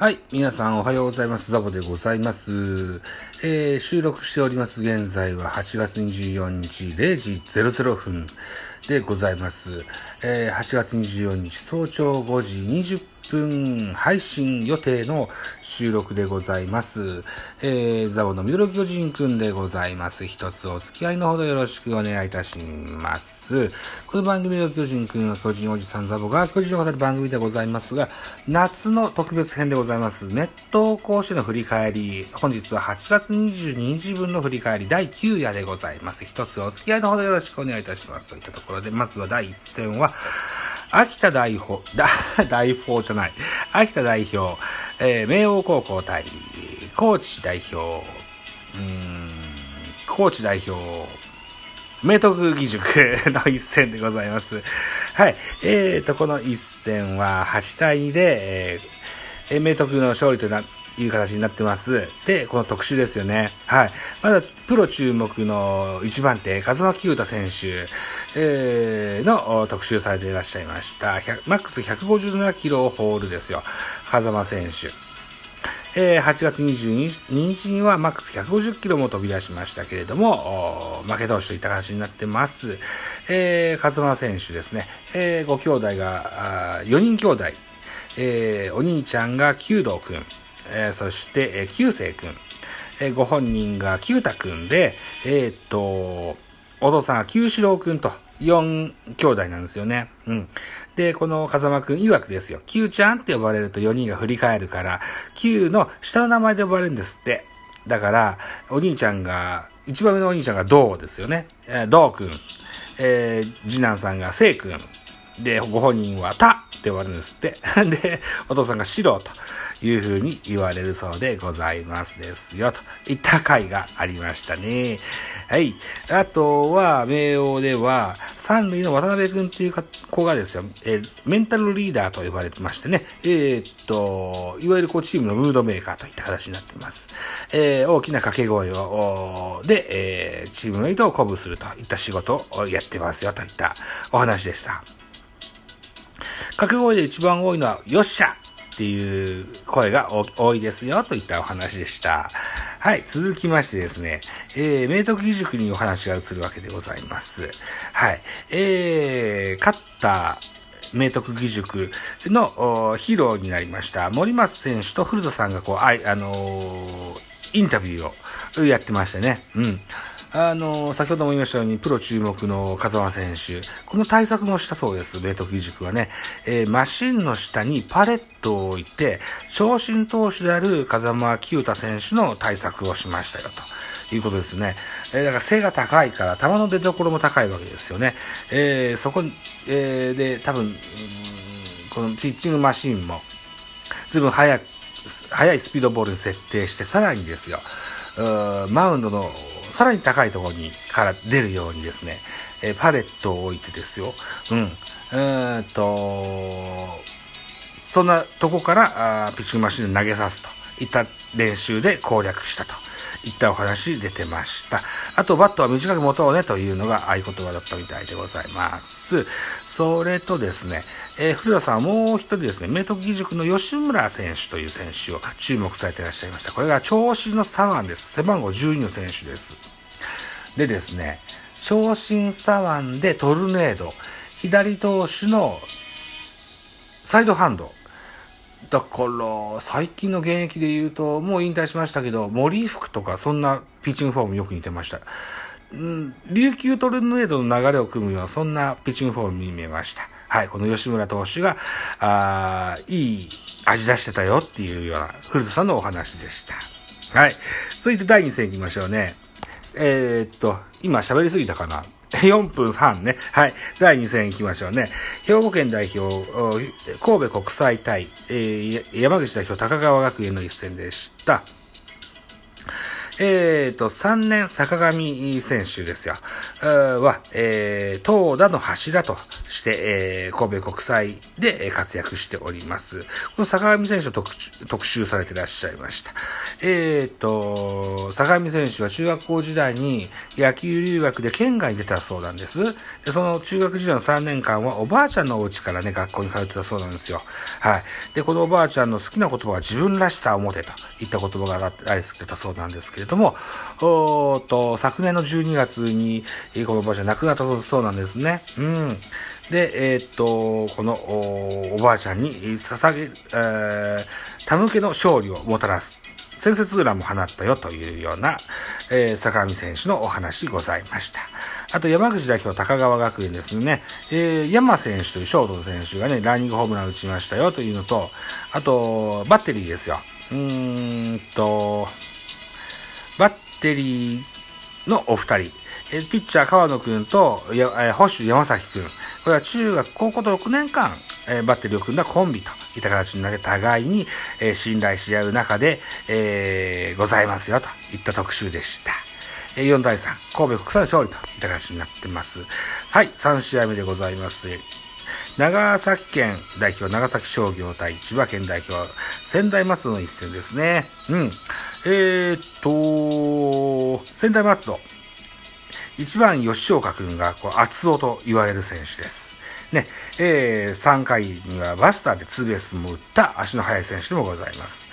はい。皆さんおはようございます。ザボでございます。えー、収録しております。現在は8月24日0時00分でございます。えー、8月24日早朝5時20分配信予定の収録でございます。えー、ザボのミドル巨人くんでございます。一つお付き合いのほどよろしくお願いいたします。この番組の巨人くんは巨人おじさんザボが巨人を語る番組でございますが、夏の特別編でございます。ネット講師の振り返り。本日は8月22日分の振り返り第9夜でございます。一つお付き合いのほどよろしくお願いいたします。といったところで、まずは第一戦は、秋田代表、だ、代表じゃない。秋田代表、えー、明王高校対、高知代表、うーん、高知代表、明徳義塾 の一戦でございます。はい。えーと、この一戦は8対2で、えー、えー明徳の勝利とな、いう形になってます。で、この特集ですよね。はい。まだ、プロ注目の一番手、風間清太選手、えー、の特集されていらっしゃいました。マックス157キロホールですよ。風間選手。えー8月22日にはマックス150キロも飛び出しましたけれども、負け投手といった形になってます。えー、風間選手ですね。えー、ご兄弟が、あ4人兄弟。えー、お兄ちゃんが九道くん。えー、そして、えー、九星くん。えー、ご本人が九太くんで、えーっと、お父さんは九四郎くんと、四兄弟なんですよね。うん。で、この風間くん曰くですよ。九ちゃんって呼ばれると4人が振り返るから、九の下の名前で呼ばれるんですって。だから、お兄ちゃんが、一番上のお兄ちゃんが銅ですよね。えー、道くん。えー、次男さんが聖くん。で、ご本人はたって呼ばれるんですって。で、お父さんが白という風に言われるそうでございますですよ。といった回がありましたね。はい。あとは、明王では、三塁の渡辺くんっていう子がですよ、えーメンタルリーダーと呼ばれてましてね、えーっと、いわゆるこうチームのムードメーカーといった形になってます。えー大きな掛け声を、で、えチームメイトを鼓舞するといった仕事をやってますよといったお話でした。掛け声で一番多いのは、よっしゃっていう声が多いですよといったお話でした。はい、続きましてですね、えー、明徳義塾にお話が移るわけでございます。はい、えー、勝った明徳義塾のヒーローになりました森松選手と古田さんがこう、あい、あのーインタビューをやってましたね。うん。あの、先ほども言いましたように、プロ注目の風間選手。この対策もしたそうです、明徳義塾はね。えーマシンの下にパレットを置いて、長身投手である風間清太選手の対策をしましたよ、ということですね。えーだから背が高いから、球の出所も高いわけですよね。えーそこに、えーで、多分、このピッチングマシンも、ずいぶん速く、速いスピードボールに設定して、さらにですよ、うーマウンドのさらに高いところに、から出るようにですね、えーパレットを置いてですよ、うん、うーんと、そんなとこから、あピッチングマシンで投げさすと。いた練習で攻略したといったお話出てました。あと、バットは短く持とうねというのが合言葉だったみたいでございます。それとですね、えー古田さんはもう一人ですね、明徳義塾の吉村選手という選手を注目されていらっしゃいました。これが長身の左腕です。背番号12の選手です。でですね、長身左腕でトルネード、左投手のサイドハンド。だから、最近の現役で言うと、もう引退しましたけど、森福とかそんなピッチングフォームよく似てました。うん、琉球トルネードの流れを組むような、そんなピッチングフォームに見えました。はい、この吉村投手が、あーいい味出してたよっていうような、古田さんのお話でした。はい。続いて第2戦行きましょうね。えーっと、今喋りすぎたかな？?4 分半ね。はい。第2戦行きましょうね。兵庫県代表、神戸国際対、えー山口代表高川学園の一戦でした。えっ、ー、と、3年坂上選手ですよ。は、えー、東田の柱として、えー、神戸国際で活躍しております。この坂上選手を特特集されていらっしゃいました。えっ、ー、と、坂上選手は中学校時代に野球留学で県外に出たそうなんです。で、その中学時代の3年間はおばあちゃんのお家からね、学校に通ってたそうなんですよ。はい。で、このおばあちゃんの好きな言葉は自分らしさを持てといった言葉が大好きだったそうなんですけども、おと、昨年の12月に、このおばあちゃん亡くなったそうなんですね。うん。で、えー、っと、このおばあちゃんに捧げ、えー、手向けの勝利をもたらす。先節裏も放ったよというような、えー、坂上選手のお話ございました。あと山口代表高川学園ですね、えー、山選手というショートの選手がね、ランニングホームラン打ちましたよというのと、あと、バッテリーですよ。うーんと、バッテリーのお二人、えピッチャー川野くんと、やえ保守山崎くん。これは中学、高校と6年間、えバッテリーを組んだコンビといった形になって互いに、え信頼し合う中で、えー、ございますよといった特集でした。4対3、神戸国際勝利といった形になってます。はい、3試合目でございます。長崎県代表、長崎商業対千葉県代表、仙台松戸の一戦ですね。うん。えー、っと、仙台松戸。一番吉岡君が、こう、厚尾と言われる選手です。ね、えー、3回にはバスターでツーベースも打った足の速い選手でもございます。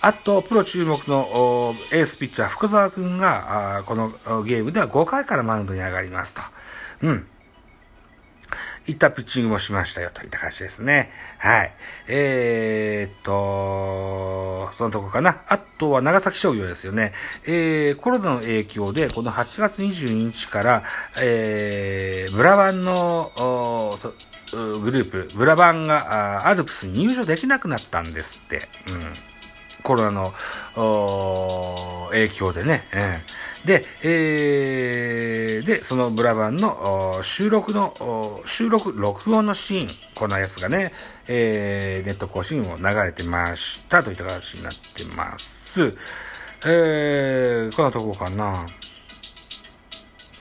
あと、プロ注目のエースピッチャー福沢君が、このゲームでは5回からマウンドに上がりますと。うん。いったピッチングもしましたよといった感じですね。はい。えー、っと、そのとこかな。あとは長崎商業ですよね。えー、コロナの影響で、この8月22日から、えー、ブラバンの、グループ、ブラバンがアルプスに入場できなくなったんですって。うん。コロナの影響でね。えーで、えー、で、そのブラバンの収録の、収録、録音のシーン、このやつがね、えー、ネット更新を流れてましたといった形になってます。えー、こんなとこかな。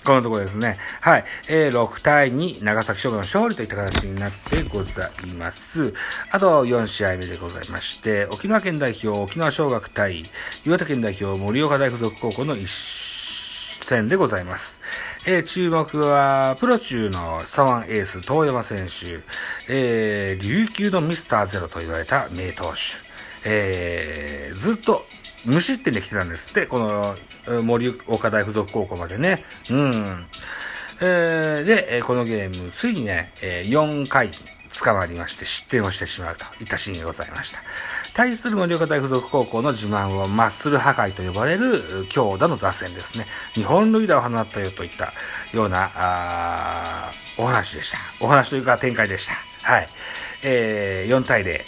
このところですね。はい。えー、6対2、長崎商業の勝利といった形になってございます。あと4試合目でございまして、沖縄県代表、沖縄小学対、岩手県代表、盛岡大附属高校の一戦でございます。えー、注目は、プロ中の左腕エース、東山選手、えー、琉球のミスターゼロと言われた名投手、えー、ずっと無失点で来てたんですって、この、森岡大附属高校までね。うん。えー、で、このゲーム、ついにね、4回捕まりまして失点をしてしまうといったシーンがございました。対する盛岡大附属高校の自慢はマッスル破壊と呼ばれる強打の打線ですね。日本塁打を放ったよといったような、あお話でした。お話というか展開でした。はい。えー、4対0。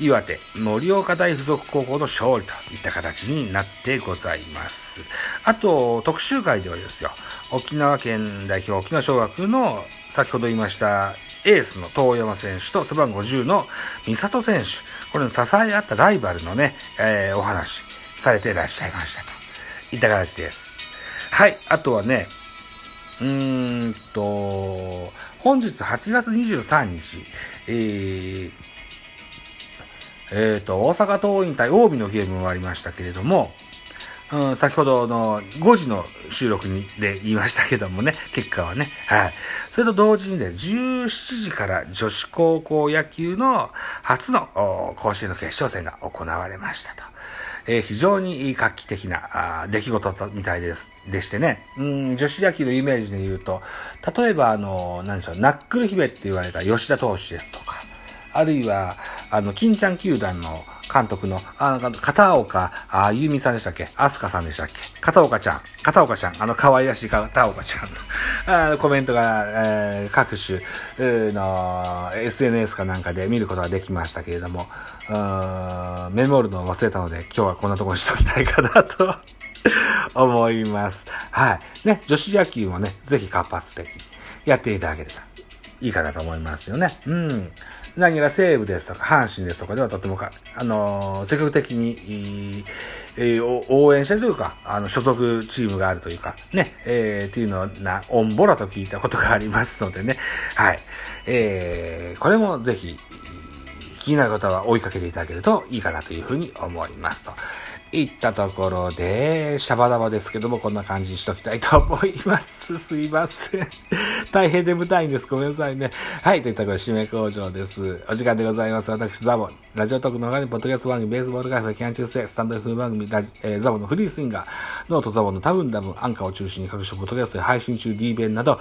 岩手、盛岡大附属高校の勝利といった形になってございます。あと、特集会ではですよ、沖縄県代表沖縄小学の先ほど言いましたエースの遠山選手と背番号10の美里選手、これの支え合ったライバルのね、えー、お話されていらっしゃいましたと。いった形です。はい、あとはね、うーんと、本日8月23日、えー、え、ー、と、大阪桐蔭対近江のゲームもありましたけれども、うん、先ほどの5時の収録にで言いましたけどもね、結果はね。はい。それと同時にね、17時から女子高校野球の初の甲子園の決勝戦が行われましたと。えー、非常に画期的なあ出来事みたいです、でしてね。うん、女子野球のイメージで言うと、例えばあの、何でしょう、ナックル姫って言われた吉田投手ですとか、あるいは、あの、金ちゃん球団の監督の、あの、片岡、あ、ゆみさんでしたっけ？アスカさんでしたっけ？片岡ちゃん。片岡ちゃん。あの、可愛らしい片岡ちゃんの コメントが、えー、各種の SNS かなんかで見ることができましたけれども、メモるのを忘れたので、今日はこんなところにしときたいかなと 思います。はい。ね、女子野球もね、ぜひ活発的にやっていただければいいかなと思いますよね。うん。何やら西武ですとか、阪神ですとかではとてもか、あのー、積極的に、えー、応援してるというか、あの、所属チームがあるというか、ね、えー、っていうのな、オンボラと聞いたことがありますのでね、はい。えー、これもぜひ、気になる方は追いかけていただけるといいかなというふうに思いますと。いったところで、シャバダバですけども、こんな感じにしときたいと思います。すいません。大変眠たいんです。ごめんなさいね。はい。といったところで、締め工場です。お時間でございます。私、ザボ。ラジオトークの他に、ポッドキャスト番組、ベースボールカフェ、キャンチューススタンド F 番組、ラジえー、ザボのフリースインガー、ノートザボの多分多分、アンカーを中心に各種ポッドキャストで配信中 D 弁など、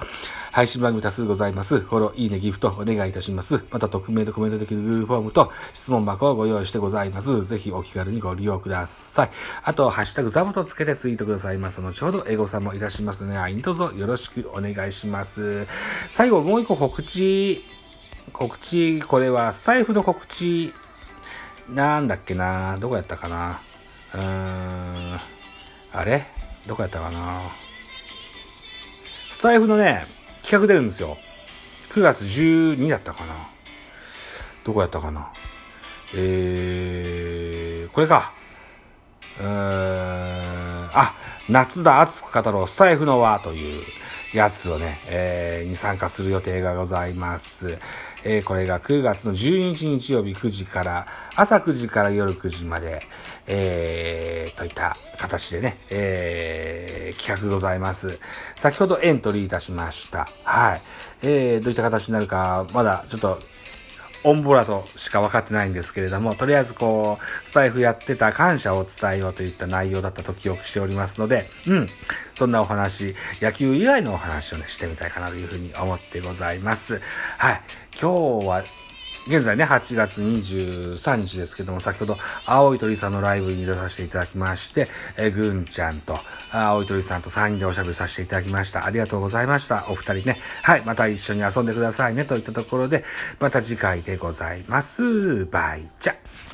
配信番組多数ございます。フォロー、いいね、ギフトお願いいたします。また、匿名でコメントできる Google フォームと質問箱をご用意してございます。ぜひお気軽にご利用ください。あと、ハッシュタグザボとつけてツイートくださいます。後ほど、エゴさんもいたしますので、何卒よろしくお願いします。最後、もう一個告知、告知、これはスタイフの告知、なんだっけな？どこやったかな？うーん、あれ？どこやったかな？スタイフのね、企画出るんですよ。9月12だったかな？どこやったかな？えー、これか。あ、夏だ熱く語ろう、スタイフの輪というやつをね、えー、に参加する予定がございます。えー、これが9月の12日日曜日9時から、朝9時から夜9時まで、えー、といった形でね、えー、企画ございます。先ほどエントリーいたしました。はい。えー、どういった形になるか、まだちょっとオンボラとしか分かってないんですけれども、とりあえずこう、スタイフやってた感謝を伝えようといった内容だったと記憶しておりますので、うん。そんなお話、野球以外のお話をね、してみたいかなというふうに思ってございます。はい。今日は現在ね、8月23日ですけども、先ほど、青い鳥さんのライブに出させていただきまして、えぐんちゃんと、青い鳥さんと3人でおしゃべりさせていただきました。ありがとうございました。お二人ね。はい、また一緒に遊んでくださいね、といったところで、また次回でございます。バイチャ。